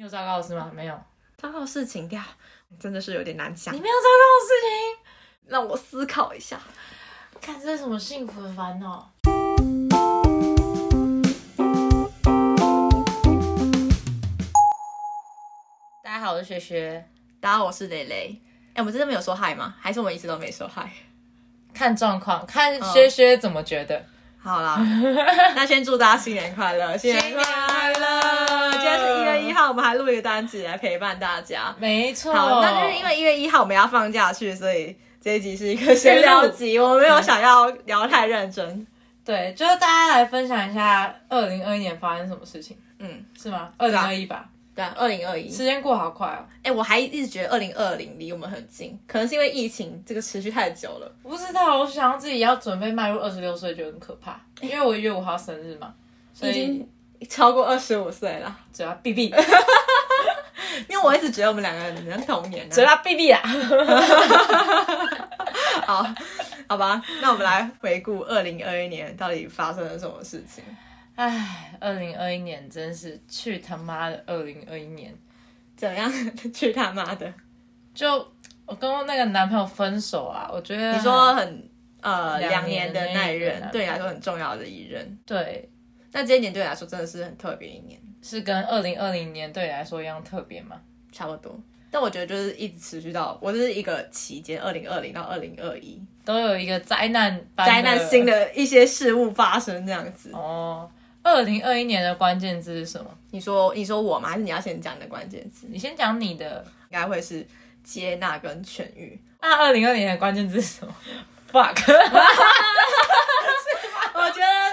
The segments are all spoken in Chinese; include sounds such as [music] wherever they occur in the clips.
你有糟糕的事吗？没有。糟糕的事情呀，真的是有点难想你。没有糟糕的事情。让我思考一下。看这是什么幸福的烦恼？大家好，我是学学。大家好，我是蕾蕾。哎、我们真的没有说嗨吗？还是我们一直都没说嗨？看状况，看薛薛怎么觉得。好啦，[laughs] 那先祝大家新年快乐，新年快乐！我们还录一个单集来陪伴大家。没错，好，那就是因为一月一号我们要放假去，所以这一集是一个闲聊集，[laughs] 我没有想要聊太认真。对，就是大家来分享一下二零二一年发生什么事情，嗯，是吗？二零二一吧，对啊，二零二一。时间过好快哦。哎、我还一直觉得二零二零离我们很近，可能是因为疫情这个持续太久了。不知道，我想要自己要准备迈入二十六岁就很可怕，因为我一月五号生日嘛，所以超过二十五岁了，嘴巴闭闭，[laughs] 因为我一直觉得我们两个人很同年、嘴啊。巴闭闭啊。[laughs] 好，好吧，那我们来回顾二零二一年到底发生了什么事情。唉，二零二一年真是去他妈的二零二一年，怎么样？[laughs] 去他妈的！就我跟我那个男朋友分手啊，我觉得你说很呃两两年的那一任，对你来说很重要的一任。对，那这一年对你来说真的是很特别一年，是跟二零二零年对你来说一样特别吗？差不多。但我觉得就是一直持续到我这是一个期间，二零二零到二零二一，都有一个灾难般灾难性的一些事物发生这样子。哦。二零二一年的关键字是什么？你说你说我吗？还是你要先讲你的关键字？你先讲你的。应该会是接纳跟痊愈。那二零二零年的关键字是什么？fuck。[laughs] [laughs] 我觉得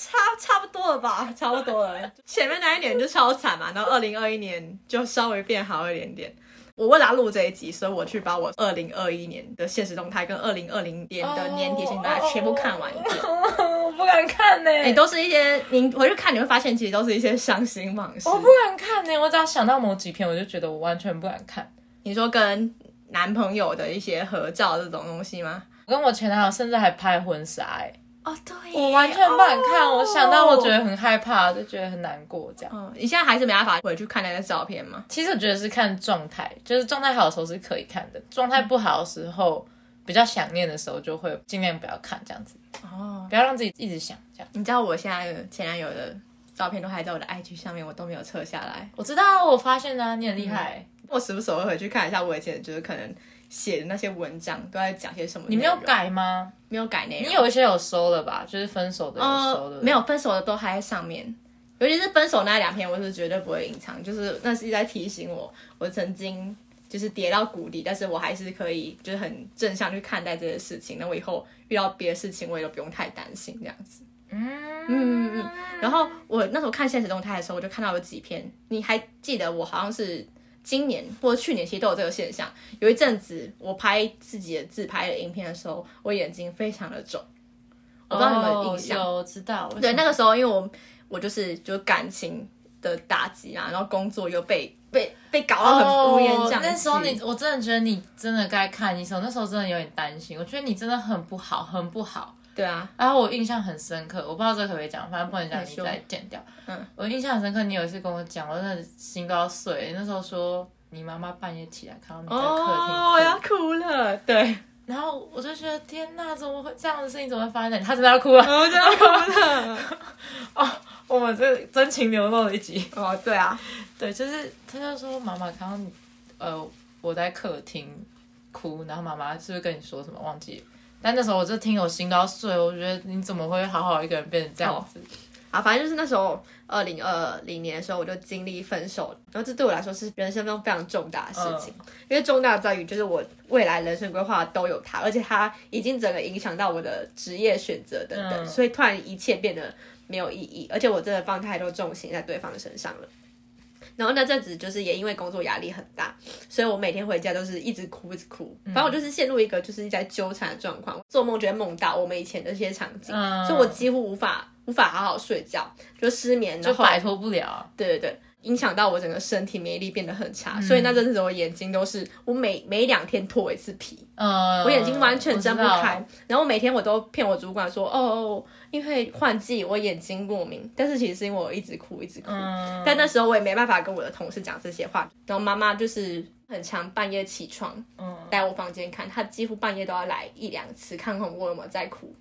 差差不多了吧，[laughs] 差不多了。前面那一年就超惨嘛，然后二零二一年就稍微变好一点点。我为了要录这一集，所以我去把我二零二一年的现实动态跟二零二零年的年底现实动态全部看完一遍。我不敢看呢、哎、都是一些你回去看，你会发现其实都是一些伤心往事。我不敢看呢、我只要想到某几篇，我就觉得我完全不敢看。你说跟男朋友的一些合照这种东西吗？我跟我前男友甚至还拍婚纱、哎，哦，对，我完全不敢看。哦我想到我觉得很害怕，就觉得很难过。这样，嗯，你现在还是没办法回去看那个照片吗？其实我觉得是看状态，就是状态好的时候是可以看的，状态不好的时候，比较想念的时候，就会尽量不要看这样子，哦，不要让自己一直想这样。你知道我现在前男友的照片都还在我的 IG 上面，我都没有撤下来。我知道，我发现呢、你很厉害、我时不时会回去看一下我以前就是可能写的那些文章都在讲些什么。你没有，改吗？没有改内容。你有一些有收了吧？就是分手的有收的、呃，没有分手的都还在上面，尤其是分手那两篇，我是绝对不会隐藏，就是那是在提醒我，我曾经就是跌到谷底，但是我还是可以就是很正向去看待这些事情。那我以后遇到别的事情，我也都不用太担心这样子。嗯嗯嗯。然后我那时候看现实动态的时候，我就看到有几篇，你还记得我好像是今年或者去年其实都有这个现象。有一阵子我拍自己的自拍的影片的时候，我眼睛非常的肿，我不知道你有没有印象。哦有我知道，对，那个时候因为我我就是就感情的打击啊，然后工作又被被被搞到很乌烟瘴气。哦那时候你，我真的觉得你真的该看医生。那时候真的有点担心，我觉得你真的很不好，很不好。对啊，然后我印象很深刻，我不知道这可不可以讲，反正不能讲，你再剪掉。嗯，我印象很深刻，你有一次跟我讲，我真的心都要碎。那时候说你妈妈半夜起来看到你在客厅哦，我要哭，了，对，然后我就觉得天哪，怎么会这样的事情怎么会发生？他真的要哭了。我就要哭了。[laughs] 哦我们这真情流露的一集。哦，对啊，对，就是他就说妈妈看到你，呃，我在客厅哭，然后妈妈是不是跟你说什么忘记了？但那时候我就听我心都要碎了，我觉得你怎么会好好一个人变成这样子？啊，反正就是那时候二零二零年的时候，我就经历分手，然后这对我来说是人生中非常重大的事情，因为重大在于就是我未来人生规划都有他，而且他已经整个影响到我的职业选择等等，嗯所以突然一切变得没有意义，而且我真的放太多重心在对方身上了。然后那阵子就是也因为工作压力很大，所以我每天回家都是一直哭一直哭，反正我就是陷入一个就是一直在纠缠的状况，做梦就会梦到我们以前的这些场景，嗯。所以我几乎无法无法好好睡觉，就失眠，就摆脱不了。对对对，影响到我整个身体免疫力变得很嗯差，所以那阵子我眼睛都是我每每两天脱一次皮，呃，我眼睛完全睁不开。然后每天我都骗我主管说，哦哦，因为换季我眼睛过敏，但是其实是因为我一直哭一直哭。嗯，但那时候我也没办法跟我的同事讲这些话，然后妈妈就是很常半夜起床嗯来我房间看，她几乎半夜都要来一两次，看看我有没有在哭，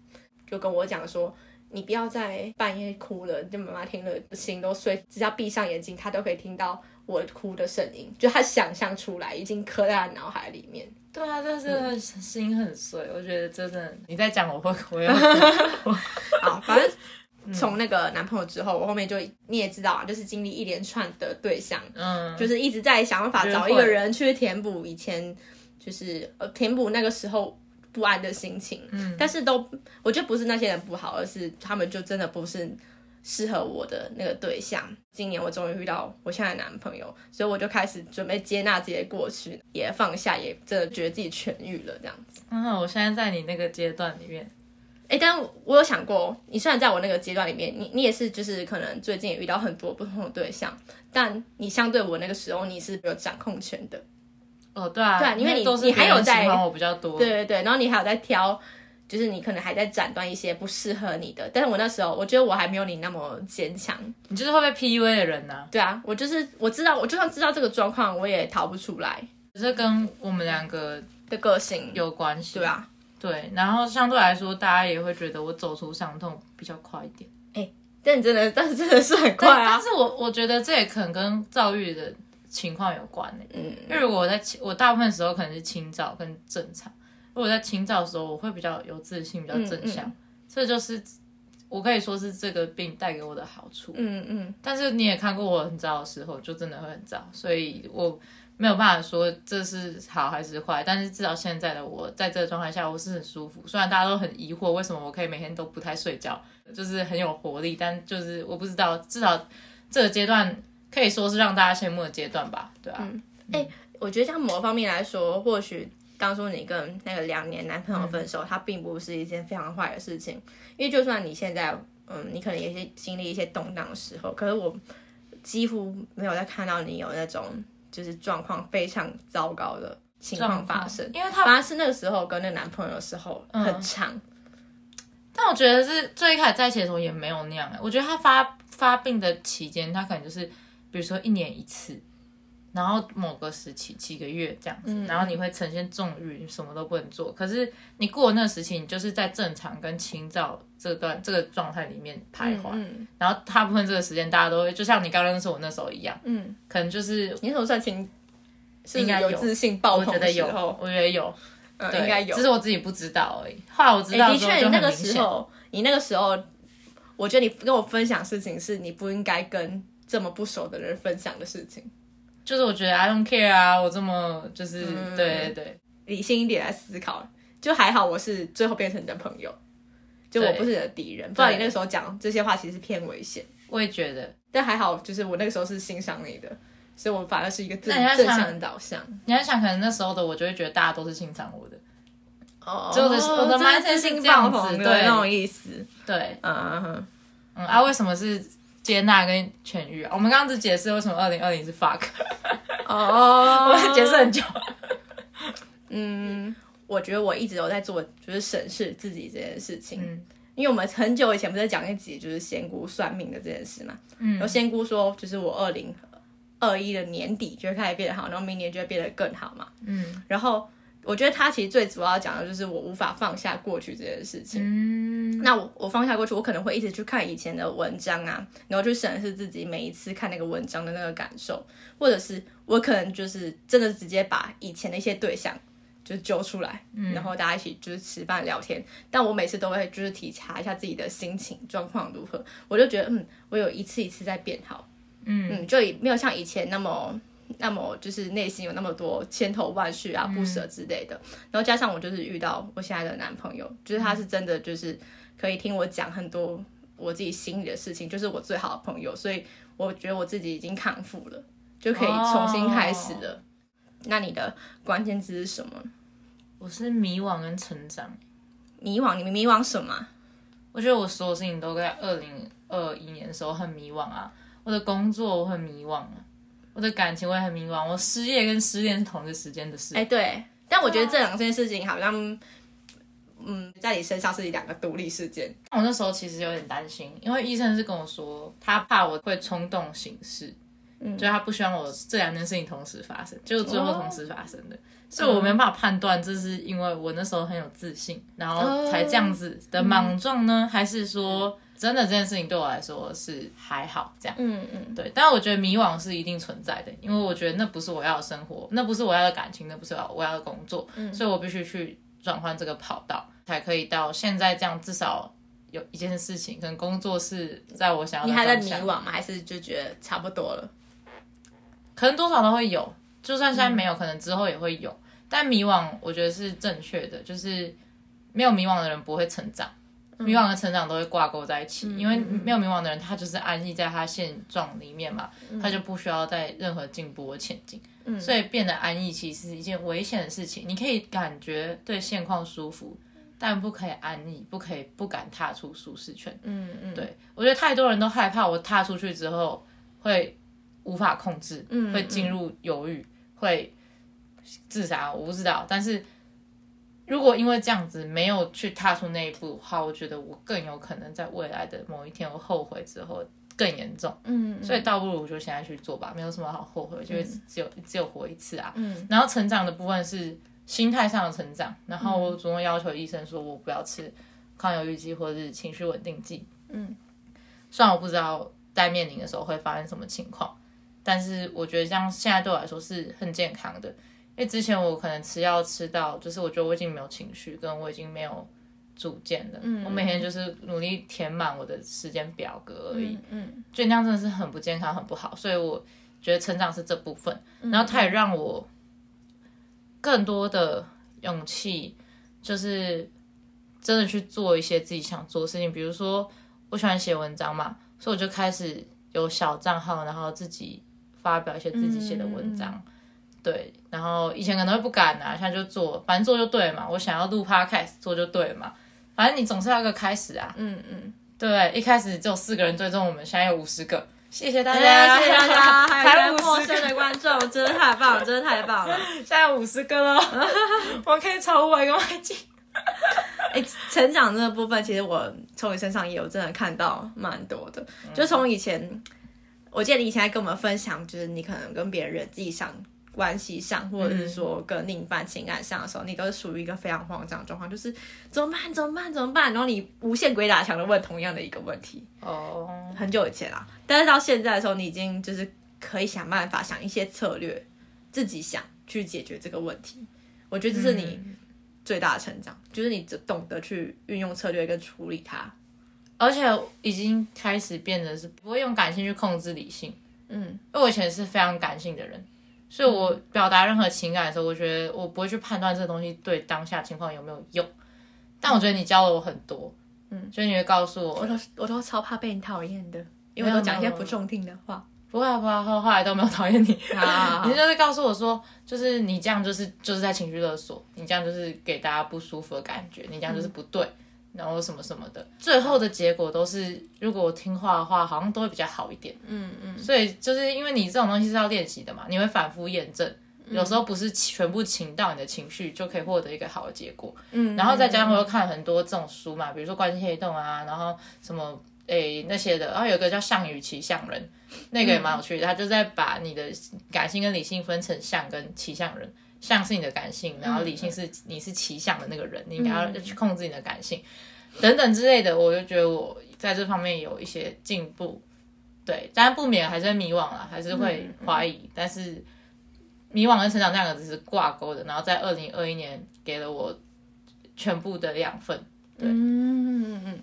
就跟我讲说。你不要再半夜哭了，就妈妈听了心都碎，只要闭上眼睛，她都可以听到我哭的声音，就她想象出来，已经刻在她脑海里面。对啊，但是心很碎，我觉得真的你在讲我会我要 [laughs] 好，反正从那个男朋友之后，我后面就你也知道啊，就是经历一连串的对象，嗯，就是一直在想办法找一个人去填补以前就是呃填补那个时候不安的心情。嗯，但是都我觉得不是那些人不好，而是他们就真的不是适合我的那个对象。今年我终于遇到我现在的男朋友，所以我就开始准备接纳这些过去，也放下，也真的觉得自己痊愈了这样子。嗯，我现在在你那个阶段里面，哎，但我有想过，你虽然在我那个阶段里面，你你也是就是可能最近也遇到很多不同的对象，但你相对我那个时候你是有掌控权的。哦，对啊，对啊因为你都是你还有在喜欢我比较多，对对对，然后你还有在挑，就是你可能还在斩断一些不适合你的。但是我那时候，我觉得我还没有你那么坚强。你就是会被 PUA 的人呐、对啊，我就是我知道，我就算知道这个状况，我也逃不出来这跟我们两个的个性。有关系。对啊，对，然后相对来说，大家也会觉得我走出伤痛比较快一点。哎但你真的，但是真的是很快啊但但。是我我觉得这也可能跟躁郁的情况有关呢、嗯，因为如果我在清我大部分时候可能是清早跟正常，如果在清早的时候，我会比较有自信，比较正向，嗯这就是我可以说是这个病带给我的好处。嗯嗯，但是你也看过我很糟的时候，就真的会很糟，所以我没有办法说这是好还是坏。但是至少现在的我在这个状态下，我是很舒服。虽然大家都很疑惑为什么我可以每天都不太睡觉，就是很有活力，但就是我不知道，至少这个阶段可以说是让大家羡慕的阶段吧，对啊。我觉得像某方面来说，或许当初你跟那个两年男朋友分手，它并不是一件非常坏的事情，因为就算你现在，嗯，你可能也是经历一些动荡的时候，可是我几乎没有再看到你有那种就是状况非常糟糕的情况发生，因为他反而是那个时候跟那男朋友的时候很长，但我觉得是最一开始在一起的时候也没有那样、欸。我觉得他发发病的期间，他可能就是比如说一年一次，然后某个时期几个月这样子，然后你会呈现重郁，什么都不能做。可是你过了那个时期，你就是在正常跟清照这段这个状态里面徘徊。嗯然后大部分这个时间，大家都会就像你刚认识我那时候一样，嗯，可能就是你那时候算情，是应该有有自信爆棚我觉得有的时候，，我觉得有，嗯，对应该有只。是我自己不知道而已。后来我知道、的确，你那个。时候，你那个时候，我觉得你跟我分享事情是你不应该跟这么不熟的人分享的事情。就是我觉得 I don't care 啊，我这么就是、嗯对对对，理性一点来思考，就还好，我是最后变成你的朋友，就我不是你的敌人，不然你那个时候讲这些话其实是偏危险。我也觉得。但还好，就是我那个时候是欣赏你的，所以我反而是一个正正向的导向。你要想，可能那时候的我就会觉得大家都是欣赏我的，哦就我的我的这 mindset 是这样爆棚的子对那种意思。对，嗯嗯嗯，嗯啊，为什么是接纳跟痊愈啊？我们刚刚只解释为什么二零二零是 fuck，哦，[laughs] 我解释很久。嗯，我觉得我一直都在做，就是审视自己这件事情。嗯因为我们很久以前不是讲一集就是仙姑算命的这件事嘛，嗯然后仙姑说，就是我二零二一的年底就会开始变得好，然后明年就会变得更好嘛。嗯然后我觉得他其实最主要讲的就是我无法放下过去这件事情。嗯，那我我放下过去，我可能会一直去看以前的文章啊，然后去审视自己每一次看那个文章的那个感受，或者是我可能就是真的直接把以前的一些对象就是揪出来，然后大家一起就是吃饭聊天。但我每次都会就是体察一下自己的心情状况如何，我就觉得嗯，我有一次一次在变好，嗯嗯，就没有像以前那么。那么就是内心有那么多千头万绪啊、不舍之类的，然后加上我就是遇到我现在的男朋友，就是他是真的就是可以听我讲很多我自己心里的事情，就是我最好的朋友，所以我觉得我自己已经康复了，就可以重新开始了。那你的关键字是什么？我是迷惘跟成长。迷惘？你迷惘什么啊？我觉得我所有事情都在二零二一年的时候很迷惘啊。我我的工作我很迷惘啊，我的感情我也很迷茫，我失业跟失恋是同一个时间的事。哎、对，但我觉得这两件事情好像，嗯，在你身上是两个独立事件。我那时候其实有点担心，因为医生是跟我说，他怕我会冲动行事，嗯，就他不希望我这两件事情同时发生，结果最后同时发生的，所以我没办法判断这是因为我那时候很有自信，然后才这样子的莽撞呢，还是说真的这件事情对我来说是还好这样。嗯嗯，对，但是我觉得迷惘是一定存在的，因为我觉得那不是我要的生活，那不是我要的感情，那不是我要的工作，嗯所以我必须去转换这个跑道，才可以到现在这样，至少有一件事情，可能工作是在我想要你还在迷惘吗？还是就觉得差不多了？可能多少都会有，就算现在没有，可能之后也会有。但迷惘，我觉得是正确的，就是没有迷惘的人不会成长，迷惘的成长都会挂钩在一起。因为没有迷惘的人，他就是安逸在他现状里面嘛，他就不需要在任何进步和前进。所以变得安逸其实是一件危险的事情。你可以感觉对现况舒服，但不可以安逸，不可以不敢踏出舒适圈。嗯嗯，对我觉得太多人都害怕，我踏出去之后会无法控制，嗯会进入犹豫，会自杀，我不知道。但是如果因为这样子没有去踏出那一步的话，我觉得我更有可能在未来的某一天我后悔之后更严重。嗯，所以倒不如就现在去做吧，没有什么好后悔，就是只有只有活一次啊。嗯，然后成长的部分是心态上的成长，然后我主动要求医生说我不要吃抗忧郁剂或者是情绪稳定剂。嗯，虽然我不知道在面临的时候会发生什么情况，但是我觉得这样现在对我来说是很健康的，因为之前我可能吃药吃到，就是我觉得我已经没有情绪，跟我已经没有主见了。嗯，我每天就是努力填满我的时间表格而已。嗯就那样真的是很不健康、很不好，所以我觉得成长是这部分，然后它也让我更多的勇气，就是真的去做一些自己想做的事情，比如说我喜欢写文章嘛，所以我就开始有小账号，然后自己发表一些自己写的文章。对，然后以前可能会不敢啊，现在就做，反正做就对了嘛。我想要录 podcast 做就对了嘛，反正你总是要有个开始啊。嗯嗯，对，一开始只有四个人追踪我们，现在有五十个，谢谢大大家，家，谢谢大家，[laughs] 还才有一些陌生的观众，真的太棒了，真的太棒了。现在五十个了，[laughs] 我可以超五百个麦进。[laughs] 哎、成长这个部分，其实我从你身上也有真的看到蛮多的。就从以前，我记得你以前在跟我们分享，就是你可能跟别人人际上、关系上，或者是说跟另一半情感上的时候，你都是属于一个非常慌张的状况，就是怎么办？怎么办？怎么办？然后你无限鬼打墙的问同样的一个问题。哦，很久以前啦，但是到现在的时候，你已经就是可以想办法想一些策略，自己想去解决这个问题。我觉得这是你最大的成长，就是你只懂得去运用策略跟处理它。而且已经开始变得是不会用感性去控制理性，嗯因为我以前是非常感性的人，所以我表达任何情感的时候，我觉得我不会去判断这个东西对当下情况有没有用。但我觉得你教了我很多，嗯，所以你会告诉我，我都我都超怕被你讨厌的，因为我都讲一些不中听的话。不会啊不会啊，后后来都没有讨厌你。[laughs] 啊。你就是告诉我说，就是你这样就是就是在情绪勒索，你这样就是给大家不舒服的感觉，你这样就是不对，然后什么什么的，最后的结果都是，如果我听话的话，好像都会比较好一点。嗯嗯，所以就是因为你这种东西是要练习的嘛，你会反复验证，有时候不是全部倾到你的情绪就可以获得一个好的结果。嗯，然后再加上我又看很多这种书嘛，比如说关系黑洞啊，然后什么诶那些的，然后有个叫项羽骑象人，那个也蛮有趣的，他就在把你的感性跟理性分成象跟骑象人。象是你的感性，然后理性是你是骑象的那个人，你应该要去控制你的感性，等等之类的。我就觉得我在这方面有一些进步，对，当然不免还是会迷惘啦，还是会怀疑，但是迷惘跟成长这两个字是挂钩的。然后在二零二一年给了我全部的养分，嗯嗯嗯。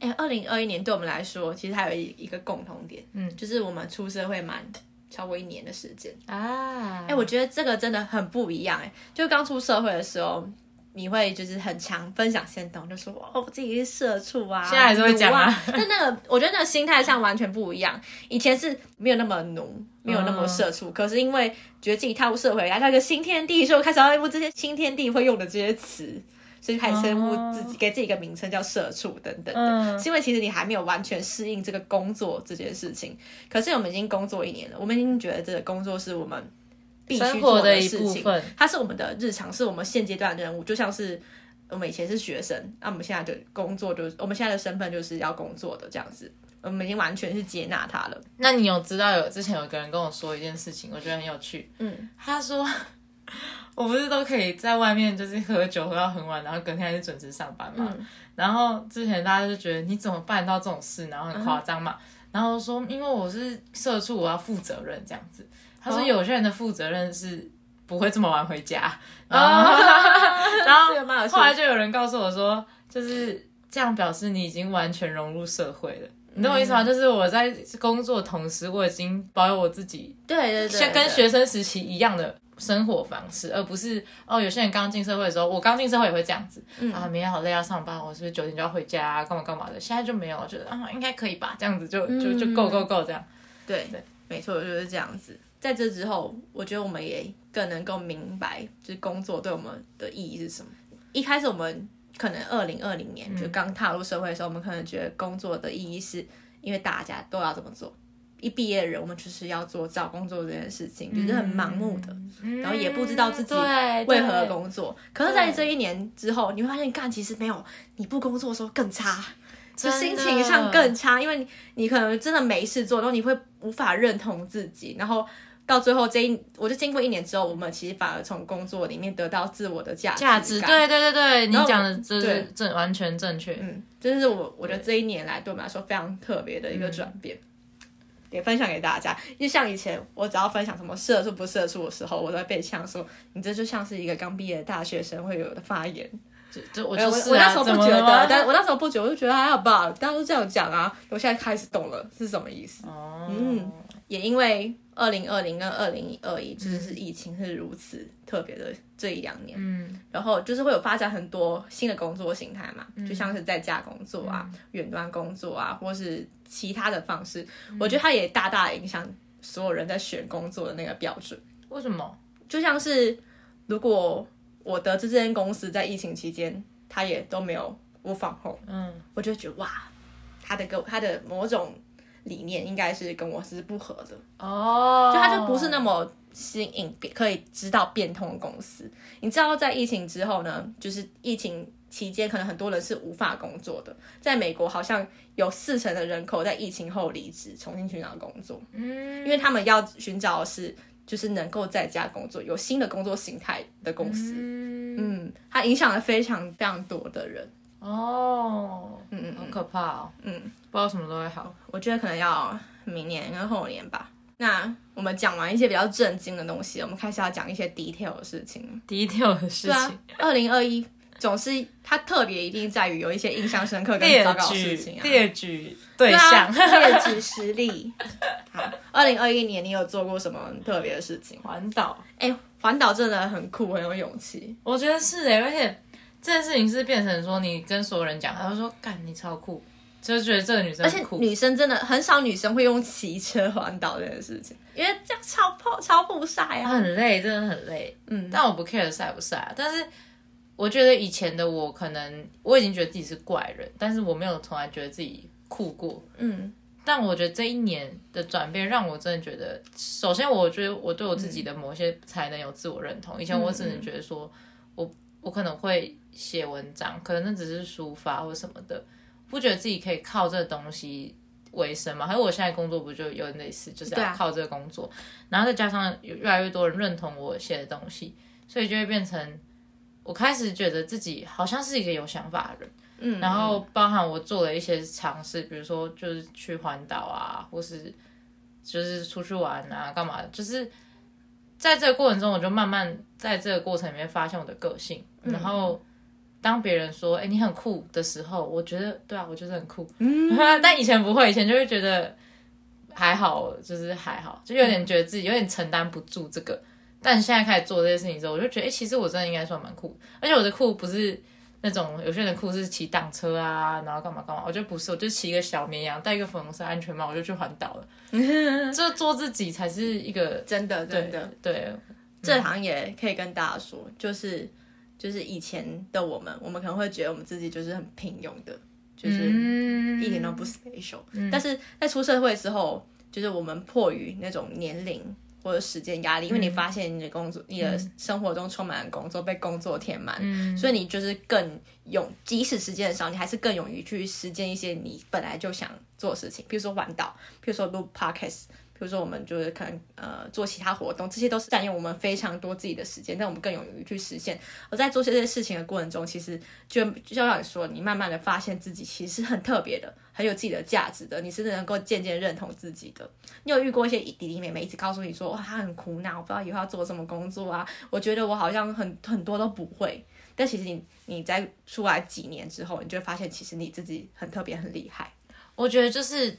哎，二零二一年对我们来说，其实还有一一个共同点，嗯，就是我们出社会蛮超过一年的时间。啊，哎、我觉得这个真的很不一样哎、就刚出社会的时候，你会就是很强分享先动，就说哦我自己是社畜啊，现在还是会讲啊。但那个我觉得那个心态上完全不一样。以前是没有那么奴，没有那么社畜，可是因为觉得自己踏入社会，来到一个新天地，所以我开始要用这些新天地会用的这些词。所以就开始称呼自己，给自己一个名称叫社畜等等的。嗯是因为其实你还没有完全适应这个工作这件事情，可是我们已经工作一年了，我们已经觉得这个工作是我们必须做的一事情，部分。它是我们的日常，是我们现阶段的任务，就像是我们以前是学生，那、我们现在的工作就是我们现在的身份就是要工作的这样子，我们已经完全是接纳他了。那你有知道有之前有个人跟我说一件事情，我觉得很有趣。嗯，他说 [laughs] 我不是都可以在外面就是喝酒喝到很晚，然后隔天还是准时上班嘛。嗯然后之前大家就觉得你怎么办到这种事，然后很夸张嗯嘛。然后说因为我是社畜，我要负责任这样子。他说哦有些人的负责任是不会这么晚回家，哦然后 [laughs] 然后来就有人告诉我说，就是这样表示你已经完全融入社会了。你懂我意思吗？就是我在工作的同时，我已经保有我自己对对对，像跟学生时期一样的生活方式，而不是哦，有些人刚进社会的时候，我刚进社会也会这样子、嗯啊，明天好累要上班，我是不是九点就要回家啊，干嘛干嘛的？现在就没有，我觉得啊，应该可以吧，这样子就就就够够够这样。对对没错，就是这样子。在这之后，我觉得我们也更能够明白，就是工作对我们的意义是什么。一开始我们可能二零二零年、就刚踏入社会的时候，我们可能觉得工作的意义是因为大家都要这么做。一毕业的人，我们就是要做找工作这件事情，就是很盲目的，然后也不知道自己对为何工作。可是，在这一年之后，你会发现，干其实没有，你不工作的时候更差。就心情上更差，因为你你可能真的没事做，然后你会无法认同自己，然后到最后这一，我就经过一年之后，我们其实反而从工作里面得到自我的价值价值，感对对对对，你讲的这对是正完全正确。嗯，这是我我觉得这一年来对我们来说非常特别的一个转变。也分享给大家，就像以前我只要分享什么社畜不社畜的时候，我都会被呛说你这就像是一个刚毕业的大学生会有的发言。就就我哎我就是啊，我那时候不觉得，但我那时候不觉得，我就觉得还好吧，大家都这样讲啊。我现在开始懂了是什么意思。哦，嗯也因为二零二零跟二零二一，就是是疫情是如此特别的这一两年，嗯。然后就是会有发展很多新的工作形态嘛，就像是在家工作啊、远端工作啊，或是其他的方式，我觉得它也大大影响所有人在选工作的那个标准。为什么？就像是如果我得知这间公司在疫情期间，它也都没有无防控，嗯，我就觉得哇，它的跟它的某种理念应该是跟我是不合的。哦，就它就不是那么新颖，可以知道变通的公司。你知道，在疫情之后呢，就是疫情期间，可能很多人是无法工作的。在美国，好像有四成的人口在疫情后离职，重新寻找工作，嗯，因为他们要寻找的是就是能够在家工作、有新的工作形态的公司。嗯，嗯，它影响了非常非常多的人。哦，嗯嗯好可怕哦，嗯，不知道什么都会好。我觉得可能要明年跟后年吧。那我们讲完一些比较震惊的东西，我们开始要讲一些 detail 的事情。detail 的事情，，二零二一总是它特别一定在于有一些印象深刻跟列糟糕的事情啊。列举对对啊，象，列举实例。[laughs] 好，二零二一年你有做过什么特别的事情？环岛，哎，环岛真的很酷，很有勇气。我觉得是诶，而且这件事情是变成说你跟所有人讲，他就说干你超酷，就觉得这个女生而且。女生真的很少女生会用骑车环岛这件事情，因为这样超破超不晒啊。很累，真的很累。嗯，但我不 care 晒不晒啊，但是我觉得以前的我可能我已经觉得自己是怪人，但是我没有从来觉得自己酷过。嗯但我觉得这一年的转变让我真的觉得，首先我觉得我对我自己的某些才能有自我认同。以前我只能觉得说我我可能会写文章，可能那只是抒发或什么的，不觉得自己可以靠这个东西为生嘛。还有我现在工作不就有点类似，就是要靠这个工作，然后再加上有越来越多人认同我写的东西，所以就会变成我开始觉得自己好像是一个有想法的人。嗯，然后包含我做了一些尝试，比如说就是去环岛啊，或是就是出去玩啊，干嘛？就是在这个过程中，我就慢慢在这个过程里面发现我的个性。嗯然后当别人说“哎、你很酷”的时候，我觉得对啊，我就是很酷。嗯 [laughs] 但以前不会，以前就会觉得还好，就是还好，就有点觉得自己有点承担不住这个。但现在开始做这些事情之后，我就觉得，哎、其实我真的应该算蛮酷。而且我的酷不是那种有些人酷是骑挡车啊，然后干嘛干嘛，我就不是，我就骑一个小绵羊，戴一个粉红色安全帽，我就去环岛了。[laughs] 这做自己才是一个真的真的，对，这行也可以跟大家说，就是就是以前的我们，我们可能会觉得我们自己就是很平庸的，就是嗯一点都不 special。但是在出社会之后，就是我们迫于那种年龄或者时间压力，因为你发现你的工作、你的生活中充满了工作，被工作填满，所以你就是更勇，即使时间很少，你还是更勇于去实践一些你本来就想做的事情，比如说环岛，比如说录 podcast。比如说，我们就是可能呃做其他活动，这些都是占用我们非常多自己的时间，但我们更勇于去实现。而在做这些事情的过程中，其实就就像你说，你慢慢的发现自己其实很特别的，很有自己的价值的，你是能够渐渐认同自己的。你有遇过一些弟弟妹妹一直告诉你说，哇，他很苦恼，我不知道以后要做什么工作啊？我觉得我好像很很多都不会。但其实你你在出来几年之后，你就会发现，其实你自己很特别，很厉害。我觉得就是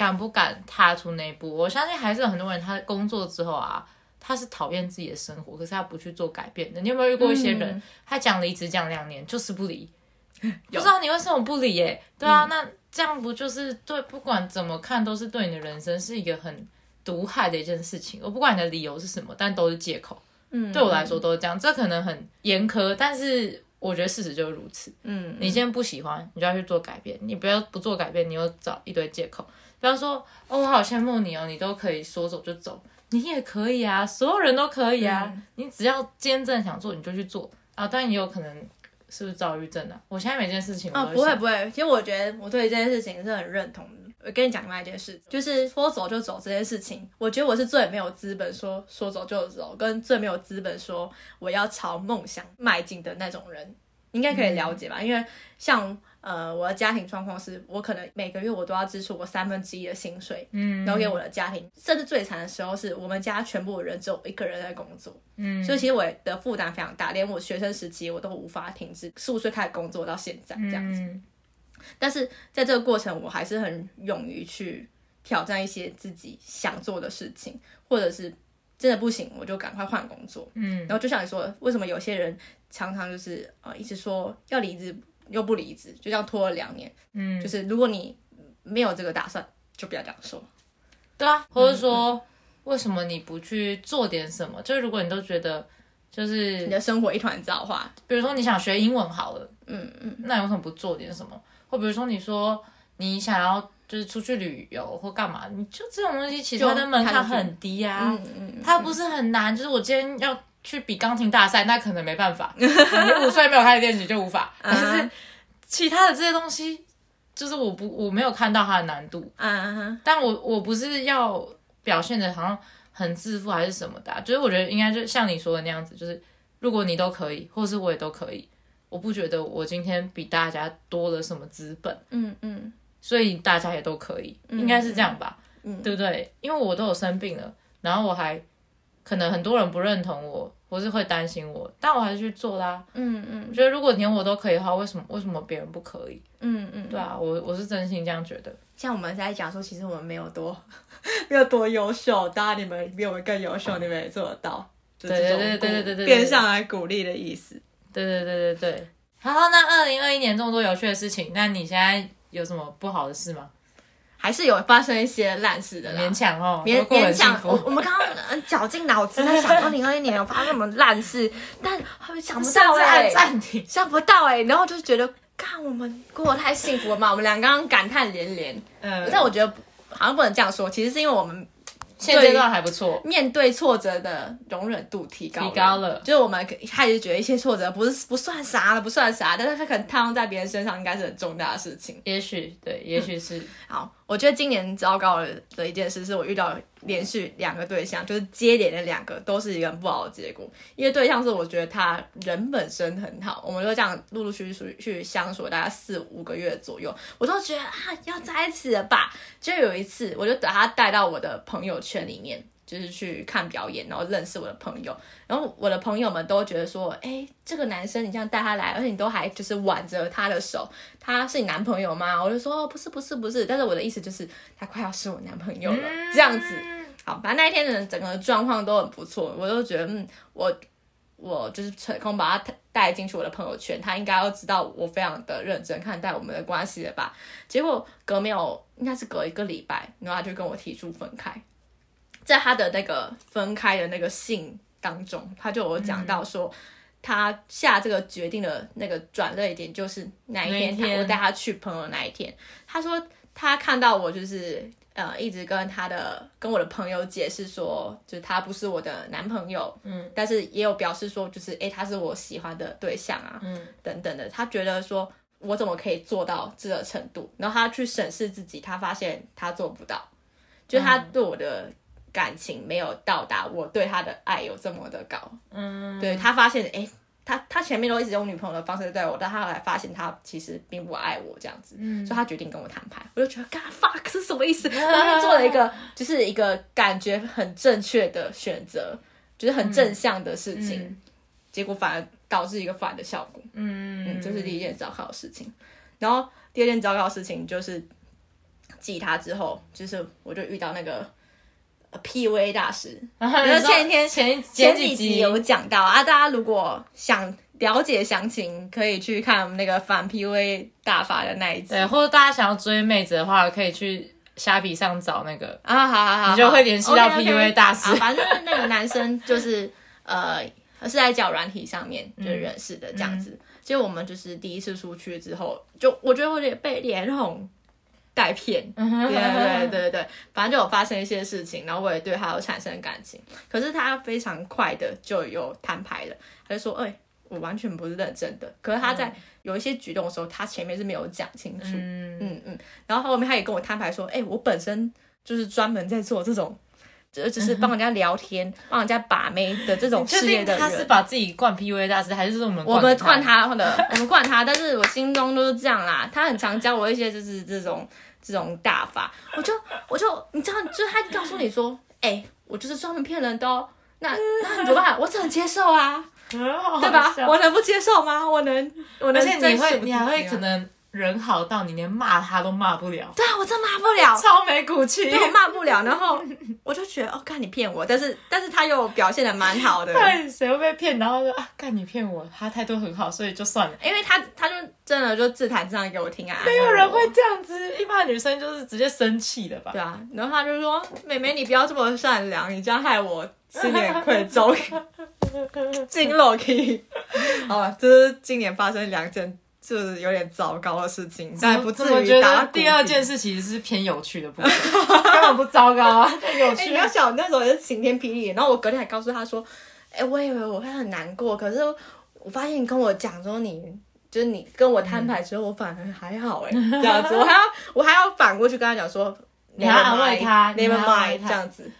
敢不敢踏出那一步。我相信还是有很多人，他工作之后啊，他是讨厌自己的生活，可是他不去做改变的。你有没有遇过一些人，他讲离职讲两年就是不离，[laughs] 不知道你为什么不离耶？对啊，那这样不就是对？不管怎么看，都是对你的人生是一个很毒害的一件事情。我不管你的理由是什么，但都是借口。嗯，对我来说都是这样，这可能很严苛，但是我觉得事实就是如此。嗯，你今天不喜欢，你就要去做改变，你不要不做改变，你又找一堆借口。不要说哦，我好羡慕你哦，你都可以说走就走，你也可以啊，所有人都可以啊，你只要今天真的想做，你就去做啊。当然也有可能是不是躁郁症啊？我现在每件事情我哦，不会不会，其实我觉得我对这件事情是很认同的。我跟你讲另外一件事，就是说走就走这件事情，我觉得我是最没有资本说说走就走，跟最没有资本说我要朝梦想迈进的那种人，应该可以了解吧？因为像呃我的家庭状况是，我可能每个月我都要支出我三分之一的薪水，嗯，留给我的家庭，甚至最惨的时候是我们家全部人只有一个人在工作，嗯，所以其实我的负担非常大，连我学生时期我都无法停止，十五岁开始工作到现在这样子。嗯但是在这个过程，我还是很勇于去挑战一些自己想做的事情，或者是真的不行，我就赶快换工作。嗯，然后就像你说，为什么有些人常常就是呃一直说要离职又不离职，就这样拖了两年。嗯，就是如果你没有这个打算，就不要这样说。对啊，或者说为什么你不去做点什么？就是如果你都觉得就是你的生活一团糟的话，比如说你想学英文好了，嗯嗯，那你为什么不做点什么？或比如说你说你想要就是出去旅游或干嘛，你就这种东西其实它的门槛很低啊，嗯嗯嗯，它不是很难。就是我今天要去比钢琴大赛，那可能没办法，你五岁没有开始练习就无法。但是其他的这些东西，就是我不我没有看到它的难度，嗯嗯但我我不是要表现的好像很自负还是什么的啊、就是我觉得应该就像你说的那样子，就是如果你都可以，或是我也都可以，我不觉得我今天比大家多了什么资本，嗯嗯。所以大家也都可以，应该是这样吧，嗯。对不对？因为我都有生病了，然后我还可能很多人不认同我我是会担心我但我还是去做啦。嗯嗯。我觉得如果连我都可以的话为什么为什么别人不可以？嗯嗯。对啊我我是真心这样觉得。像我们现在讲说其实我们没有多 [laughs] 没有多优秀当然你们比我们更优秀你们也做得到对对对对对对变相来鼓励的意思。对对对对对然后那二零二一年这么多有趣的事情那你现在有什么不好的事吗？还是有发生一些烂事的啦，勉强哦，勉勉强我我们刚刚呃绞尽脑汁在想，二零二一年有发生什么烂事，但好像想不到哎、按暂停。想不到哎、然后就觉得，看我们过得太幸福了嘛，我们俩刚刚感叹连连。嗯，但我觉得好像不能这样说，其实是因为我们现阶段还不错。面对挫折的容忍度提高提高了就是我们开始觉得一些挫折不是不算啥了，不算啥，但是它可能套用在别人身上，应该是很重大的事情。也许对，也许是，好，我觉得今年糟糕的一件事是我遇到连续两个对象，就是接连的两个都是一个很不好的结果。因为对象是我觉得他人本身很好，我们就这样陆陆续续去相处大概四五个月左右，我都觉得啊要在一起了吧。就有一次，我就把他带到我的朋友圈里面。就是去看表演，然后认识我的朋友，然后我的朋友们都觉得说，哎，这个男生你这样带他来，而且你都还就是挽着他的手，他是你男朋友吗？我就说，哦，不是，不是，不是。但是我的意思就是，他快要是我男朋友了，这样子。好，反正那一天的整个状况都很不错，我都觉得，嗯，我我就是成功把他带进去我的朋友圈，他应该要知道我非常的认真看待我们的关系了吧？结果隔没有，应该是隔一个礼拜，然后他就跟我提出分开。在他的那个分开的那个信当中，他就有讲到说，他下这个决定的那个转折点就是那一天，那一天我带他去朋友那一天。他说他看到我就是呃一直跟他的跟我的朋友解释说，就是他不是我的男朋友，嗯，但是也有表示说就是诶他是我喜欢的对象啊，嗯，等等的。他觉得说我怎么可以做到这个程度？然后他去审视自己，他发现他做不到，就是他对我的。感情没有到达我对他的爱有这么的高，嗯，对他发现，哎、他他前面都一直用女朋友的方式对我，但他后来发现他其实并不爱我这样子，嗯，所以他决定跟我摊牌，我就觉得，God fuck 是什么意思？[laughs] 我就做了一个就是一个感觉很正确的选择，就是很正向的事情，结果反而导致一个反的效果，嗯嗯，这是第一件糟糕的事情。然后第二件糟糕的事情就是记他之后，就是我就遇到那个。呃 PUA 大师，然后前一天前前几几集有讲到啊，大家如果想了解详情，可以去看那个反 PUA 大法的那一集。对，或者大家想要追妹子的话，可以去虾皮上找那个。啊。好好好，你就会联系到 OK，OK PUA 大师。啊反正那个男生就是呃是在脚软体上面嗯。就认识的这样子。结果我们就是第一次出去之后，就我觉得我有点被脸红带骗。嗯对对对对对，反正就有发生一些事情，然后我也对他有产生感情。可是他非常快的就有摊牌了，他就说：“哎、我完全不是认真的。”可是他在有一些举动的时候，他前面是没有讲清楚。嗯，嗯嗯，然后后面他也跟我摊牌说：“哎、我本身就是专门在做这种。”就就是帮人家聊天、帮人家把妹的这种事业的人他是，把自己灌 PUA 大师，还是我们我们灌他？他的，我们灌他，但是我心中都是这样啦。他很常教我一些就是这种这种大法，我就我就你知道，就是他告诉你说，哎、我就是专门骗人的哦。那那你怎么办？我只能接受啊，[laughs] 对对吧？我能不接受吗？我能，我而能且你会，你还会可能人好到你连骂他都骂不了，对啊，我真骂不了，超没骨气。对我骂不了。然后我就觉得，哦，看你骗我，但是但是他又表现的蛮好的，[laughs] 对，谁会被骗？然后就啊，干你骗我，他态度很好，所以就算了。因为他他就真的就自弹自唱给我听啊，没有人会这样子，一般女生就是直接生气的吧？对啊，然后他就说：“妹妹，你不要这么善良，你这样害我心有愧疚。”进 Loki，好吧，这是今年发生两件就是有点糟糕的事情，但不至我觉于打得第二件事其实是偏有趣的部分，[laughs] 根本不糟糕啊，就有 [laughs] 哎、趣你。要想那时候也是晴天霹雳，然后我隔天还告诉他说：“哎、我以为我会很难过，可是我发现你跟我讲说你。”就是你跟我摊牌之后，我反而还好哎、[laughs] 这样子，我还要我还要反过去跟他讲说，你还要安慰他你还要安慰这样子，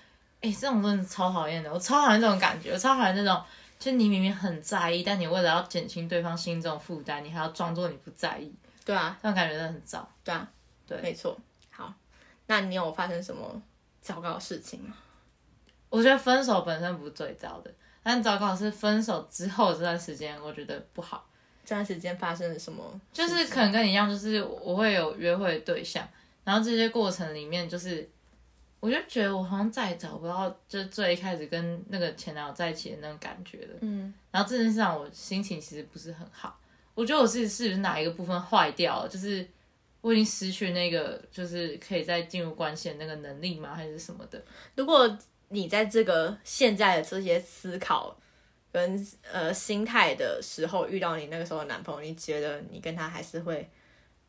哎、这种真的超讨厌的，我超讨厌这种感觉，我超讨厌这种，就是你明明很在意，但你为了要减轻对方心中的负担，你还要装作你不在意，对啊，这种感觉真的很糟。对啊，对没错。好，那你有发生什么糟糕的事情吗？我觉得分手本身不是最糟的，但糟糕的是分手之后这段时间，我觉得不好。这段时间发生了什么？就是可能跟你一样，就是我会有约会的对象，然后这些过程里面，就是我就觉得我好像再也找不到就最一开始跟那个前男友在一起的那种感觉了。嗯，然后这件事让我心情其实不是很好，我觉得我自己是不是哪一个部分坏掉了，就是我已经失去那个就是可以再进入关系的那个能力吗，还是什么的？如果你在这个现在的这些思考跟呃心态的时候遇到你那个时候的男朋友，你觉得你跟他还是会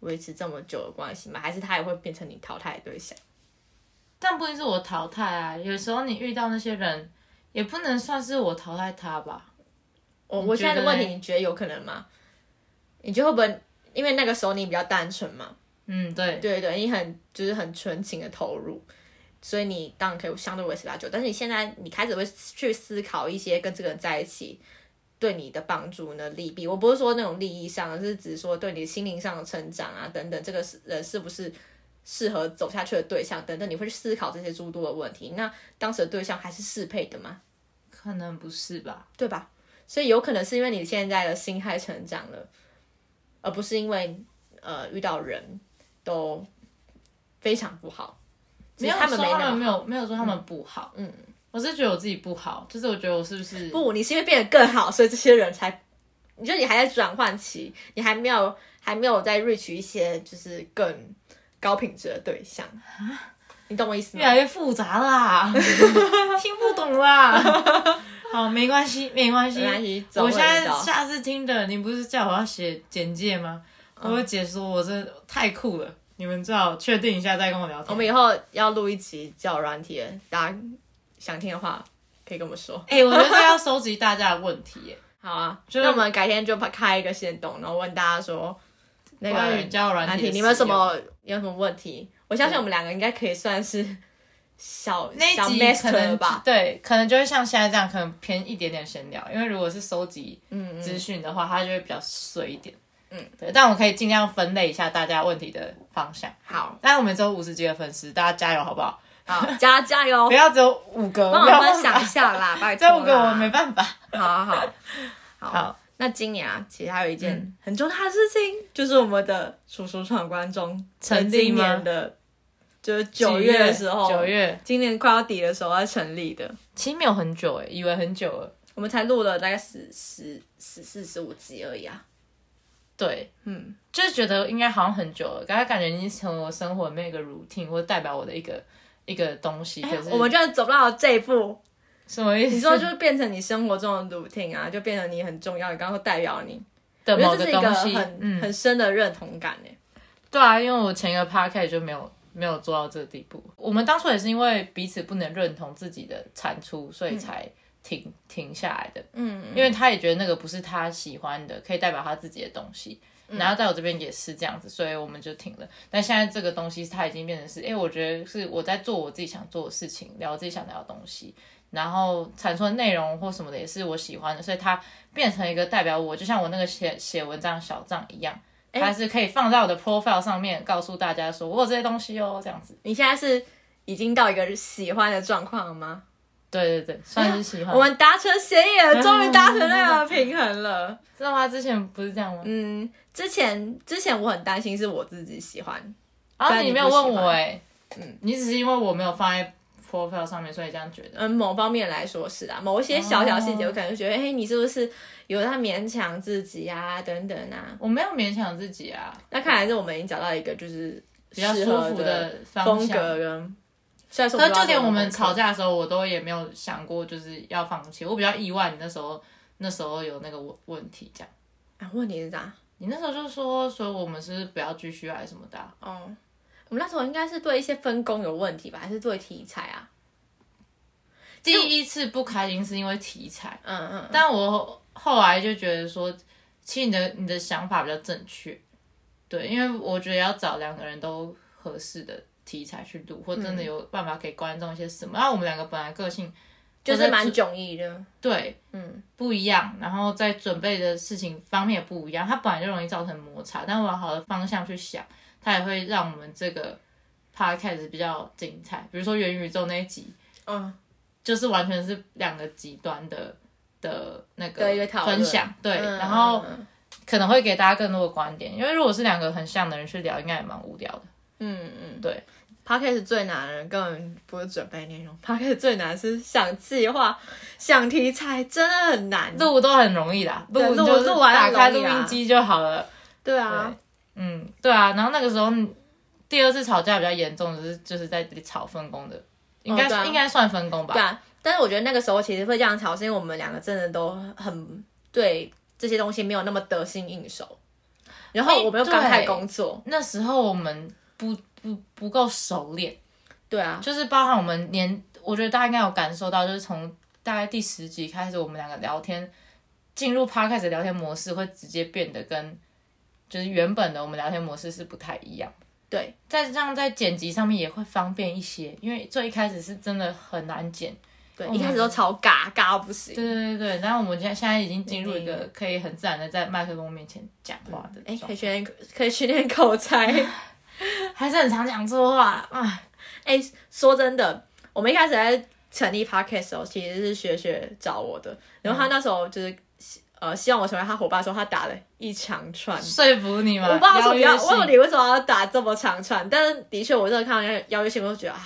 维持这么久的关系吗？还是他也会变成你淘汰的对象？但不一定是我淘汰啊，有时候你遇到那些人，也不能算是我淘汰他吧。我我现在的问题，你觉得有可能吗？你觉得会不会因为那个时候你比较单纯嘛？嗯，对，对对，你很就是很纯情的投入，所以你当然可以相对维持比较久。但是你现在你开始会去思考一些跟这个人在一起对你的帮助呢利弊。我不是说那种利益上，而是指说对你心灵上的成长啊等等，这个是人是不是适合走下去的对象等等，你会去思考这些诸多的问题。那当时的对象还是适配的吗？可能不是吧？对吧？所以有可能是因为你现在的心态成长了，而不是因为呃遇到人都非常不好。没有说他们没那么他们没有没有说他们不好，嗯，我是觉得我自己不好，就是我觉得我是不是不，你是因为变得更好，所以这些人才，你觉得你还在转换期，你还没有还没有在 reach 一些就是更高品质的对象，你懂我意思吗？越来越复杂啦，[laughs] 听不懂啦。好，没关系，没关系，我现在下次听的，你不是叫我要写简介吗？我会解说我真的太酷了，你们最好确定一下再跟我聊天。我们以后要录一集叫软体的，大家想听的话可以跟我们说。哎、我觉得要收集大家的问题耶，[laughs] 好啊，就是那我们改天就开一个线动，然后问大家说那关于个交友软体你们有什么有什么问题？我相信我们两个应该可以算是小小 master 能吧。对，可能就会像现在这样，可能偏一点点闲聊。因为如果是收集嗯嗯，资讯的话，它就会比较碎一点。嗯，对，但我可以尽量分类一下大家问题的方向。好，但是我们只有五十几个粉丝，大家加油好不好？好，加加油 [laughs] 不，要只有五个，帮我分享一下啦，拜托啦。[laughs] 这五个我没办法。好好好好。好，那今年啊，其实还有一件嗯很重大的事情，就是我们的叔叔闯关中成立年的，就是九月的时候，九月今年快要底的时候要成立的。其实没有很久哎，以为很久了。我们才录了大概十十十四十五集而已啊。对，嗯，就是觉得应该好像很久了，刚才感觉已经成为我生活里面一个 routine 或者代表我的一个一个东西。可是哎我们居然走到了这一步，什么意思？你说就是变成你生活中的 routine 啊，就变成你很重要，你刚刚说代表你，的某个东西，很、嗯，很深的认同感欸呢。对啊，因为我前一个 podcast 就没有没有做到这个地步。我们当初也是因为彼此不能认同自己的产出，所以才停、停下来的。嗯，因为他也觉得那个不是他喜欢的，可以代表他自己的东西。然后在我这边也是这样子，所以我们就停了。但现在这个东西它已经变成是，哎，我觉得是我在做我自己想做的事情，聊自己想聊的东西，然后产出的内容或什么的也是我喜欢的，所以它变成一个代表我，就像我那个写写文章的小账一样，它是可以放在我的 profile 上面，告诉大家说我有这些东西哦，这样子。你现在是已经到一个喜欢的状况了吗？对对对，算是喜欢。我们达成协议了，终于达成那个 [laughs] 平衡了。知道吗？之前不是这样吗？嗯，之前之前我很担心是我自己喜欢，然后你你没有问我哎、嗯，你只是因为我没有放在 profile 上面，所以这样觉得。嗯，某方面来说是啊，某一些小小细节，哦我可能觉得，哎、你是不是有在勉强自己啊，等等啊。我没有勉强自己啊，那看来是我们已经找到一个就是比较舒服的风向。格跟。虽然说可是就连我们吵架的时候，我都也没有想过就是要放弃。我比较意外，你那时候那时候有那个问问题这样。啊，问题是啥？你那时候就说，所以我们是不要继续还是什么的啊、哦，我们那时候应该是对一些分工有问题吧，还是对题材啊？第一次不开心是因为题材，嗯嗯，但我后来就觉得说，其实你的你的想法比较正确，对，因为我觉得要找两个人都合适的题材去录，或真的有办法给观众一些什么。然后我们两个本来个性就是蛮迥异的。对嗯，不一样，然后在准备的事情方面也不一样，它本来就容易造成摩擦。但往好的方向去想，它也会让我们这个 podcast 比较精彩。比如说元宇宙那一集，嗯，就是完全是两个极端的的那个分享，对，嗯然后可能会给大家更多的观点，因为如果是两个很像的人去聊，应该也蛮无聊的。嗯嗯，对 Podcast 最难的根本不是准备内容，Podcast 最难是想计划、想题材，真的很难。录都很容易啦，录录录完打开录音机就好了。对啊，嗯，对啊，然后那个时候第二次吵架比较严重，就是就是在吵分工的，应该、应该算分工吧。对啊。但是我觉得那个时候其实会这样吵，是因为我们两个真的都很对这些东西没有那么得心应手，然后哎我们又刚开对工作，那时候我们不不不够熟练，对啊，就是包含我们年，我觉得大家应该有感受到，就是从大概第十集开始，我们两个聊天进入 p 开始聊天模式，会直接变得跟就是原本的我们聊天模式是不太一样。对，再这样在剪辑上面也会方便一些，因为最一开始是真的很难剪。对，一开始都超尬，尬到不行。对对对对，然后我们现在现在已经进入一个嗯可以很自然的在麦克风面前讲话的哎，状可以训练，可以训练口才。[laughs] 还是很常讲错话啊。哎、说真的，我们一开始在成立 podcast 的时候，其实是学学找我的，然后他那时候就是、呃希望我成为他伙伴的时候，他打了一长串。说服你吗？我不知道为什么要邀约信问你为什么要打这么长串，但是的确，我真的看到那个邀约信，我就觉得啊，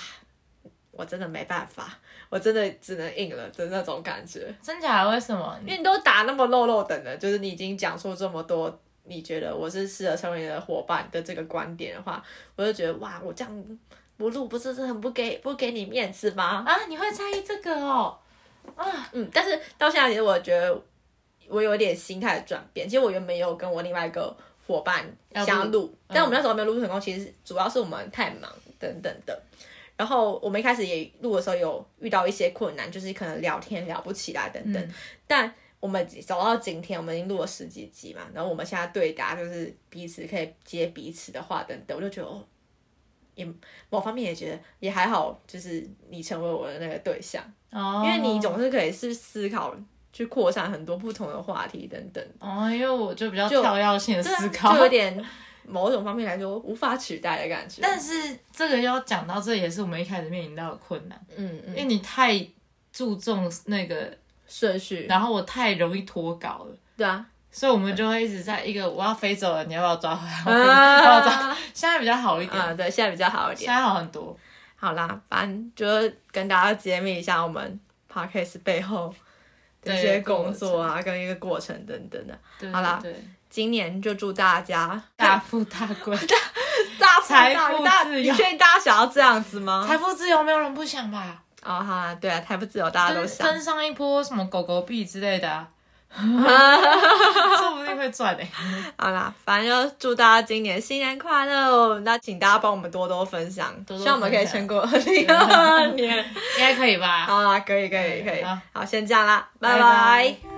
我真的没办法，我真的只能硬了的那种感觉。真假的？为什么？因为你都打那么漏漏等的，就是你已经讲出这么多，你觉得我是适合成为你的伙伴的这个观点的话，我就觉得哇，我这样不录不是很不给不给你面子吗？啊，你会在意这个哦？啊，嗯，但是到现在，其实我觉得我有点心态的转变。其实我原本也有跟我另外一个伙伴要想录录，但我们那时候没有录成功，其实主要是我们太忙等等的。然后我们一开始也录的时候有遇到一些困难，就是可能聊天聊不起来等等。但我们走到今天，我们已经录了十几集嘛，然后我们现在对答就是彼此可以接彼此的话等等，我就觉得哦，也某方面也觉得也还好，就是你成为我的那个对象。哦，因为你总是可以是思考去扩散很多不同的话题等等，哦，因为我就比较就跳跃性的思考，就有点某种方面来说无法取代的感觉。但是这个要讲到，这也是我们一开始面临到的困难，嗯嗯，因为你太注重那个，顺序然后我太容易脱稿了。对啊，所以我们就会一直在一个我要飞走了，你要不要抓回来？[laughs] 我要抓。啊现在比较好一点，啊，对，现在比较好一点。现在好很多。好啦，反正就是跟大家揭秘一下我们 podcast 背后的一些工作啊，跟一个过程等等的。对好啦对对今年就祝大家 [laughs] 大富大贵，[laughs] 大富财大大，富自由你确定大家想要这样子吗？财富自由没有人不想吧？哦，哈，对啊，财富自由大家都想。跟上一波什么狗狗币之类的、啊，[laughs] 说不定会赚诶、好啦，反正就祝大家今年新年快乐哦！那请大家帮我们多多分享，多多希望我们可以撑过二零二二年。[laughs] 应该可以吧？好啦，可以，可以，可以好。好，先这样啦，拜拜拜拜